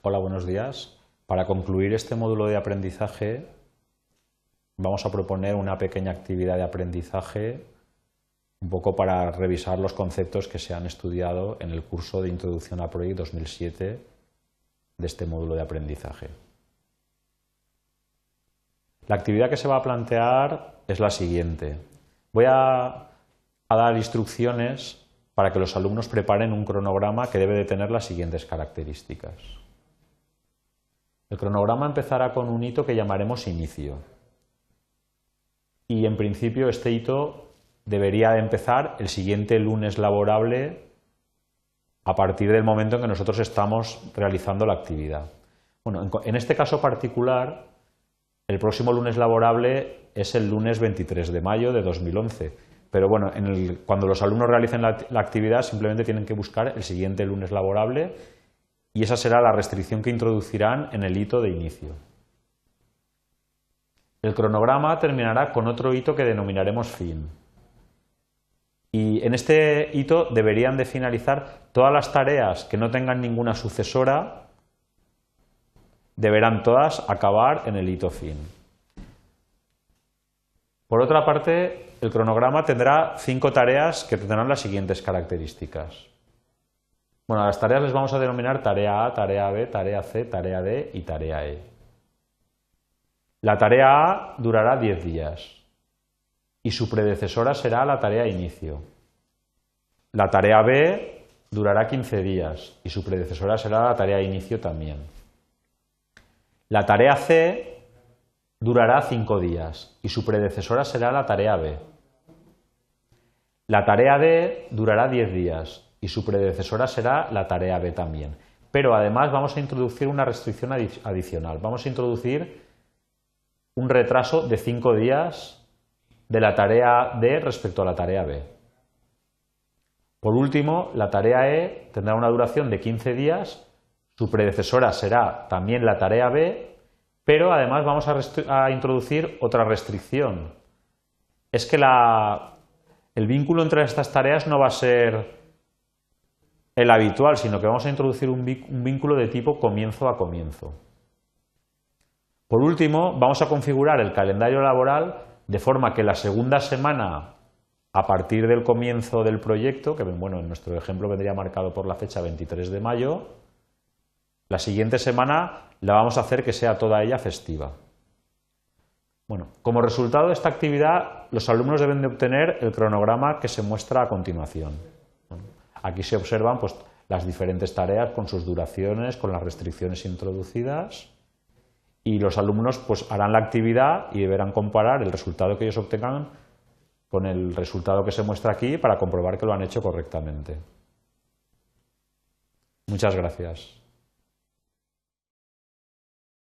Hola, buenos días. Para concluir este módulo de aprendizaje vamos a proponer una pequeña actividad de aprendizaje un poco para revisar los conceptos que se han estudiado en el curso de Introducción a Project 2007 de este módulo de aprendizaje. La actividad que se va a plantear es la siguiente. Voy a, a dar instrucciones para que los alumnos preparen un cronograma que debe de tener las siguientes características. El cronograma empezará con un hito que llamaremos inicio. Y en principio este hito debería empezar el siguiente lunes laborable a partir del momento en que nosotros estamos realizando la actividad. Bueno, en este caso particular, el próximo lunes laborable es el lunes 23 de mayo de 2011. Pero bueno, cuando los alumnos realicen la, la actividad simplemente tienen que buscar el siguiente lunes laborable y esa será la restricción que introducirán en el hito de inicio. El cronograma terminará con otro hito que denominaremos fin. Y en este hito deberían de finalizar todas las tareas que no tengan ninguna sucesora, deberán todas acabar en el hito fin. Por otra parte, el cronograma tendrá cinco tareas que tendrán las siguientes características. Bueno, a las tareas les vamos a denominar tarea A, tarea B, tarea C, tarea D y tarea E. La tarea A durará 10 días y su predecesora será la tarea inicio. La tarea B durará 15 días y su predecesora será la tarea inicio también. La tarea C durará 5 días y su predecesora será la tarea B. La tarea D durará 10 días y su predecesora será la tarea B también. Pero además vamos a introducir una restricción adicional. Vamos a introducir un retraso de 5 días de la tarea D respecto a la tarea B. Por último, la tarea E tendrá una duración de 15 días, su predecesora será también la tarea B, pero además vamos a, a introducir otra restricción. Es que la, el vínculo entre estas tareas no va a ser el habitual, sino que vamos a introducir un vínculo de tipo comienzo a comienzo. Por último, vamos a configurar el calendario laboral de forma que la segunda semana, a partir del comienzo del proyecto, que bueno, en nuestro ejemplo vendría marcado por la fecha 23 de mayo, la siguiente semana la vamos a hacer que sea toda ella festiva. Bueno, como resultado de esta actividad, los alumnos deben de obtener el cronograma que se muestra a continuación. Aquí se observan pues, las diferentes tareas con sus duraciones, con las restricciones introducidas y los alumnos pues, harán la actividad y deberán comparar el resultado que ellos obtengan con el resultado que se muestra aquí para comprobar que lo han hecho correctamente. Muchas gracias.